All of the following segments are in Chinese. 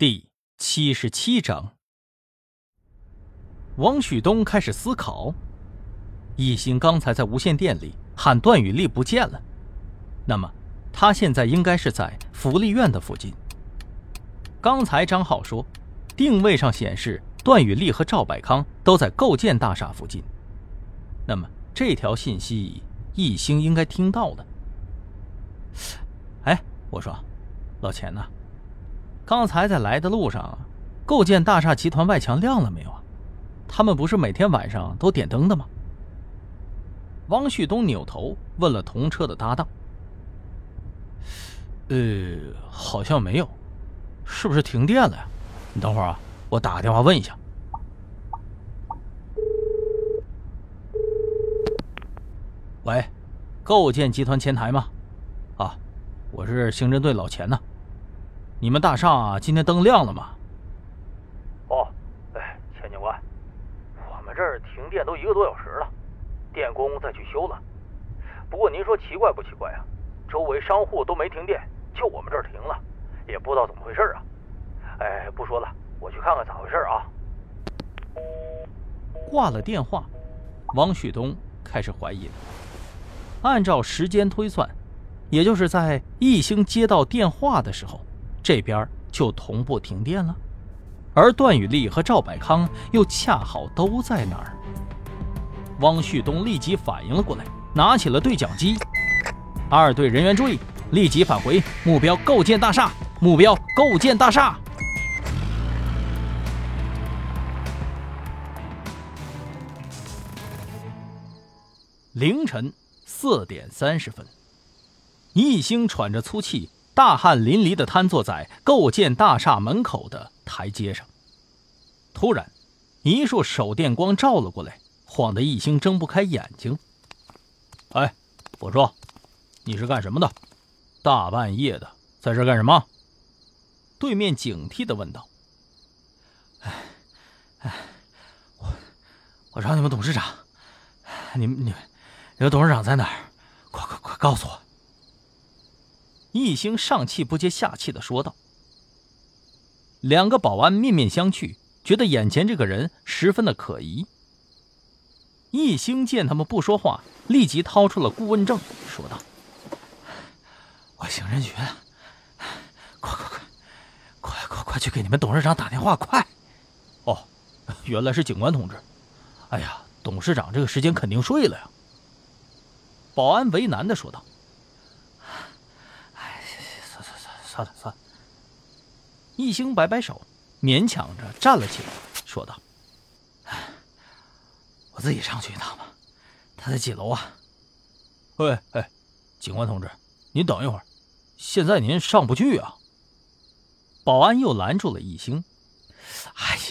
第七十七章，王旭东开始思考：一心刚才在无线电里喊段雨丽不见了，那么他现在应该是在福利院的附近。刚才张浩说，定位上显示段雨丽和赵百康都在构建大厦附近，那么这条信息一星应该听到了。哎，我说，老钱呢？刚才在来的路上，构建大厦集团外墙亮了没有啊？他们不是每天晚上都点灯的吗？汪旭东扭头问了同车的搭档：“呃，好像没有，是不是停电了呀？你等会儿啊，我打个电话问一下。”喂，构建集团前台吗？啊，我是刑侦队老钱呢。你们大厦今天灯亮了吗？哦，哎，钱警官，我们这儿停电都一个多小时了，电工再去修了。不过您说奇怪不奇怪啊？周围商户都没停电，就我们这儿停了，也不知道怎么回事啊。哎，不说了，我去看看咋回事啊。挂了电话，王旭东开始怀疑了。按照时间推算，也就是在易兴接到电话的时候。这边就同步停电了，而段雨丽和赵百康又恰好都在那儿。汪旭东立即反应了过来，拿起了对讲机：“二队人员注意，立即返回目标构建大厦，目标构建大厦。”凌晨四点三十分，一星喘着粗气。大汗淋漓地瘫坐在构建大厦门口的台阶上。突然，一束手电光照了过来，晃得一星睁不开眼睛。哎，我说，你是干什么的？大半夜的在这干什么？对面警惕地问道。哎，哎，我我找你们董事长。你们、你们、你们董事长在哪儿？快、快、快告诉我！一星上气不接下气的说道：“两个保安面面相觑，觉得眼前这个人十分的可疑。”一星见他们不说话，立即掏出了顾问证，说道：“我刑侦局的，快快快，快快快去给你们董事长打电话，快！”哦，原来是警官同志。哎呀，董事长这个时间肯定睡了呀。”保安为难的说道。算了算了，一星摆摆手，勉强着站了起来，说道：“我自己上去一趟吧。他在几楼啊？”“喂，哎，警官同志，您等一会儿，现在您上不去啊。”保安又拦住了一星。“哎呀，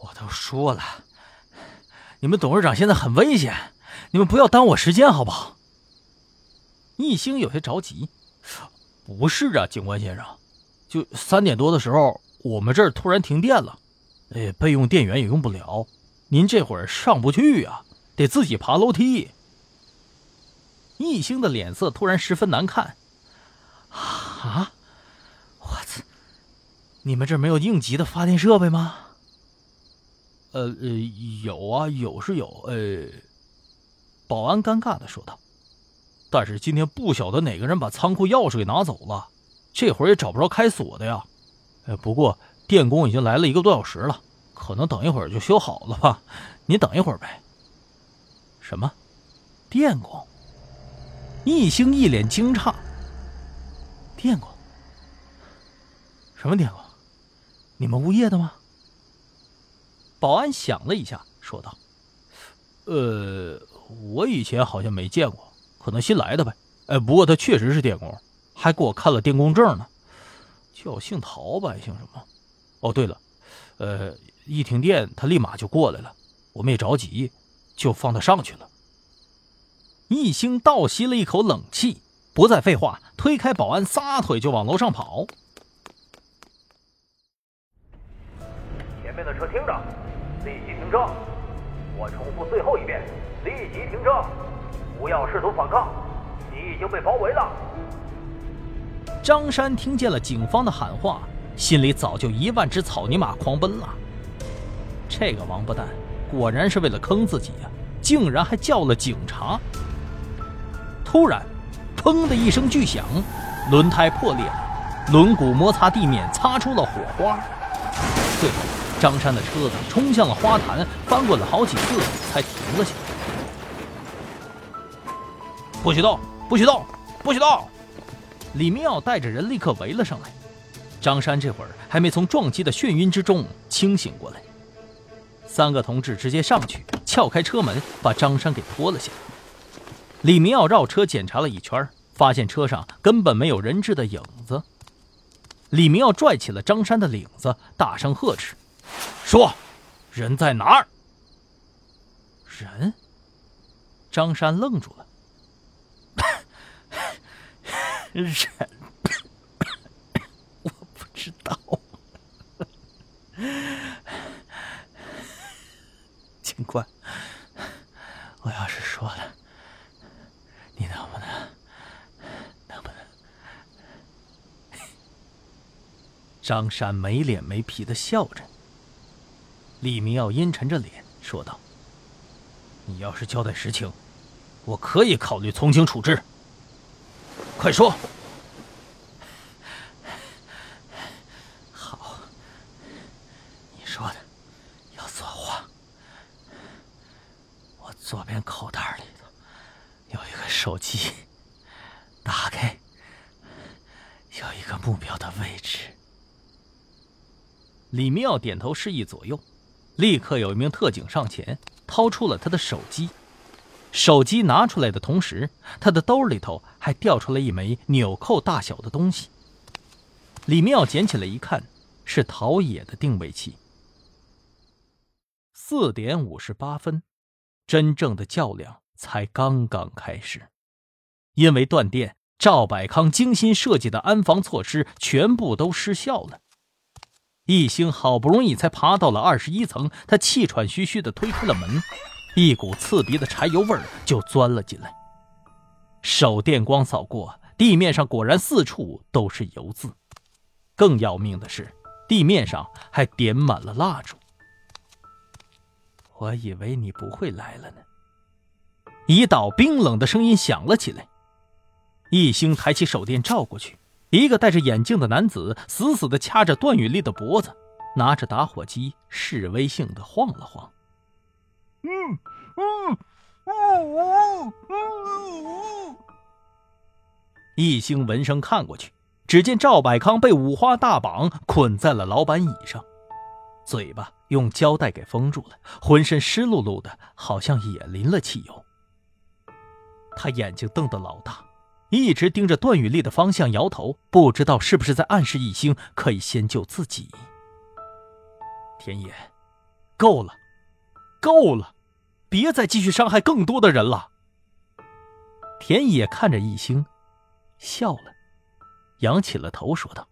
我都说了，你们董事长现在很危险，你们不要耽误我时间，好不好？”一星有些着急。不是啊，警官先生，就三点多的时候，我们这儿突然停电了，哎，备用电源也用不了，您这会儿上不去呀，得自己爬楼梯。易星的脸色突然十分难看，啊，我操，你们这没有应急的发电设备吗？呃呃，有啊，有是有，呃，保安尴尬的说道。但是今天不晓得哪个人把仓库钥匙给拿走了，这会儿也找不着开锁的呀。呃，不过电工已经来了一个多小时了，可能等一会儿就修好了吧。你等一会儿呗。什么？电工？易星一脸惊诧。电工？什么电工？你们物业的吗？保安想了一下，说道：“呃，我以前好像没见过。”可能新来的呗，哎，不过他确实是电工，还给我看了电工证呢。叫姓陶吧，还姓什么？哦，对了，呃，一停电他立马就过来了，我们也着急，就放他上去了。一星倒吸了一口冷气，不再废话，推开保安，撒腿就往楼上跑。前面的车听着，立即停车！我重复最后一遍，立即停车！不要试图反抗，你已经被包围了。张山听见了警方的喊话，心里早就一万只草泥马狂奔了。这个王八蛋果然是为了坑自己呀，竟然还叫了警察。突然，砰的一声巨响，轮胎破裂了，轮毂摩擦地面，擦出了火花。最后，张山的车子冲向了花坛，翻滚了好几次才停了下来。不许动！不许动！不许动！李明耀带着人立刻围了上来。张山这会儿还没从撞击的眩晕之中清醒过来，三个同志直接上去撬开车门，把张山给拖了下来。李明耀绕车检查了一圈，发现车上根本没有人质的影子。李明耀拽起了张山的领子，大声呵斥：“说，人在哪儿？”人。张山愣住了。人。我不知道，警官，我要是说了，你能不能，能不能？张山没脸没皮的笑着。李明耀阴沉着脸说道：“你要是交代实情，我可以考虑从轻处置。快说。”好，你说的要做话。我左边口袋里头有一个手机，打开有一个目标的位置。李明耀点头示意左右，立刻有一名特警上前掏出了他的手机。手机拿出来的同时，他的兜里头还掉出来一枚纽扣大小的东西。李妙捡起来一看，是陶冶的定位器。四点五十八分。真正的较量才刚刚开始，因为断电，赵百康精心设计的安防措施全部都失效了。易兴好不容易才爬到了二十一层，他气喘吁吁地推开了门，一股刺鼻的柴油味儿就钻了进来。手电光扫过，地面上果然四处都是油渍，更要命的是，地面上还点满了蜡烛。我以为你不会来了呢。一道冰冷的声音响了起来。一兴抬起手电照过去，一个戴着眼镜的男子死死地掐着段雨丽的脖子，拿着打火机示威性的晃了晃。嗯嗯嗯嗯嗯。易兴闻声看过去，只见赵百康被五花大绑捆在了老板椅上。嘴巴用胶带给封住了，浑身湿漉漉的，好像也淋了汽油。他眼睛瞪得老大，一直盯着段雨丽的方向，摇头，不知道是不是在暗示一星可以先救自己。田野，够了，够了，别再继续伤害更多的人了。田野看着一星，笑了，仰起了头，说道：“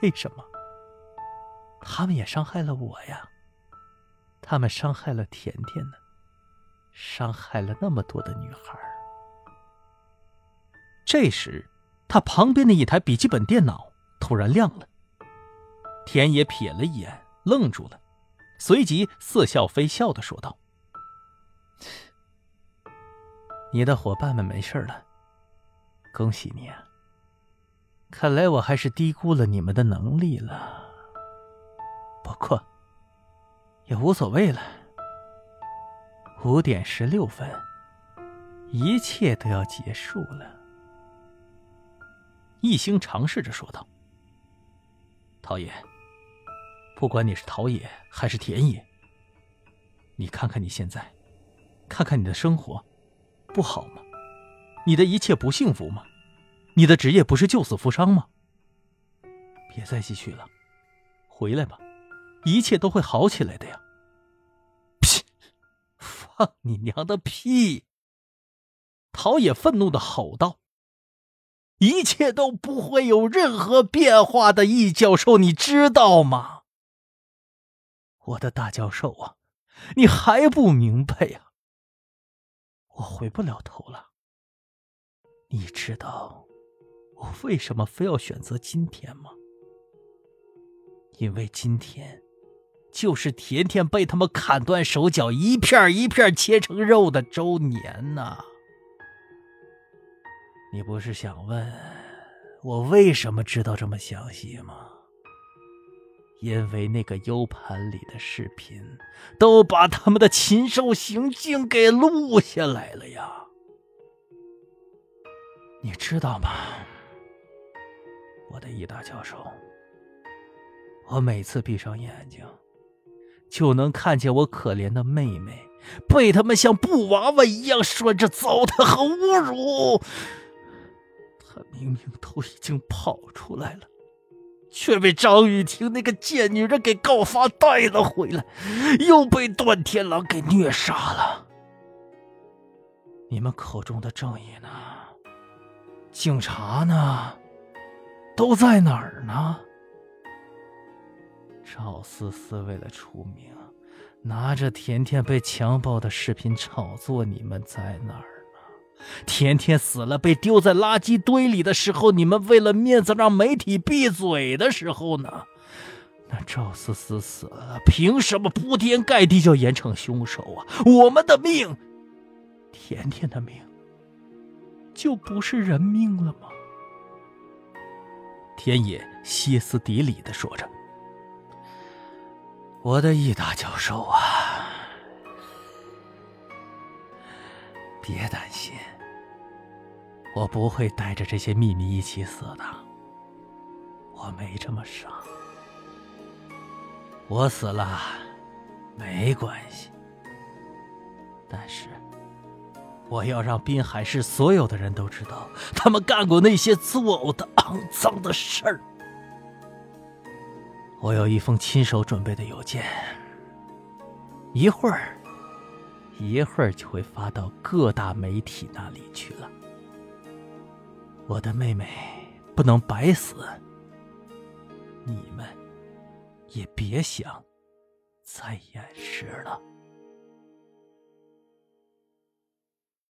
为什么？”他们也伤害了我呀，他们伤害了甜甜呢，伤害了那么多的女孩。这时，他旁边的一台笔记本电脑突然亮了。田野瞥了一眼，愣住了，随即似笑非笑的说道：“你的伙伴们没事了，恭喜你啊！看来我还是低估了你们的能力了。”不过，也无所谓了。五点十六分，一切都要结束了。一星尝试着说道：“陶冶，不管你是陶冶还是田野，你看看你现在，看看你的生活，不好吗？你的一切不幸福吗？你的职业不是救死扶伤吗？别再继续了，回来吧。”一切都会好起来的呀！屁！放你娘的屁！陶冶愤怒的吼道：“一切都不会有任何变化的，易教授，你知道吗？我的大教授啊，你还不明白呀？我回不了头了。你知道我为什么非要选择今天吗？因为今天，就是甜甜被他们砍断手脚、一片一片切成肉的周年呐！你不是想问我为什么知道这么详细吗？因为那个 U 盘里的视频都把他们的禽兽行径给录下来了呀！你知道吗，我的易大教授？我每次闭上眼睛，就能看见我可怜的妹妹被他们像布娃娃一样拴着糟蹋和侮辱。她明明都已经跑出来了，却被张雨婷那个贱女人给告发带了回来，又被段天狼给虐杀了。你们口中的正义呢？警察呢？都在哪儿呢？赵思思为了出名，拿着甜甜被强暴的视频炒作。你们在哪儿？甜甜死了，被丢在垃圾堆里的时候，你们为了面子让媒体闭嘴的时候呢？那赵思思死了，凭什么铺天盖地就严惩凶手啊？我们的命，甜甜的命，就不是人命了吗？田野歇斯底里的说着。我的易大教授啊，别担心，我不会带着这些秘密一起死的。我没这么傻，我死了没关系，但是我要让滨海市所有的人都知道，他们干过那些作呕的、肮脏的事儿。我有一封亲手准备的邮件，一会儿，一会儿就会发到各大媒体那里去了。我的妹妹不能白死，你们也别想再掩饰了。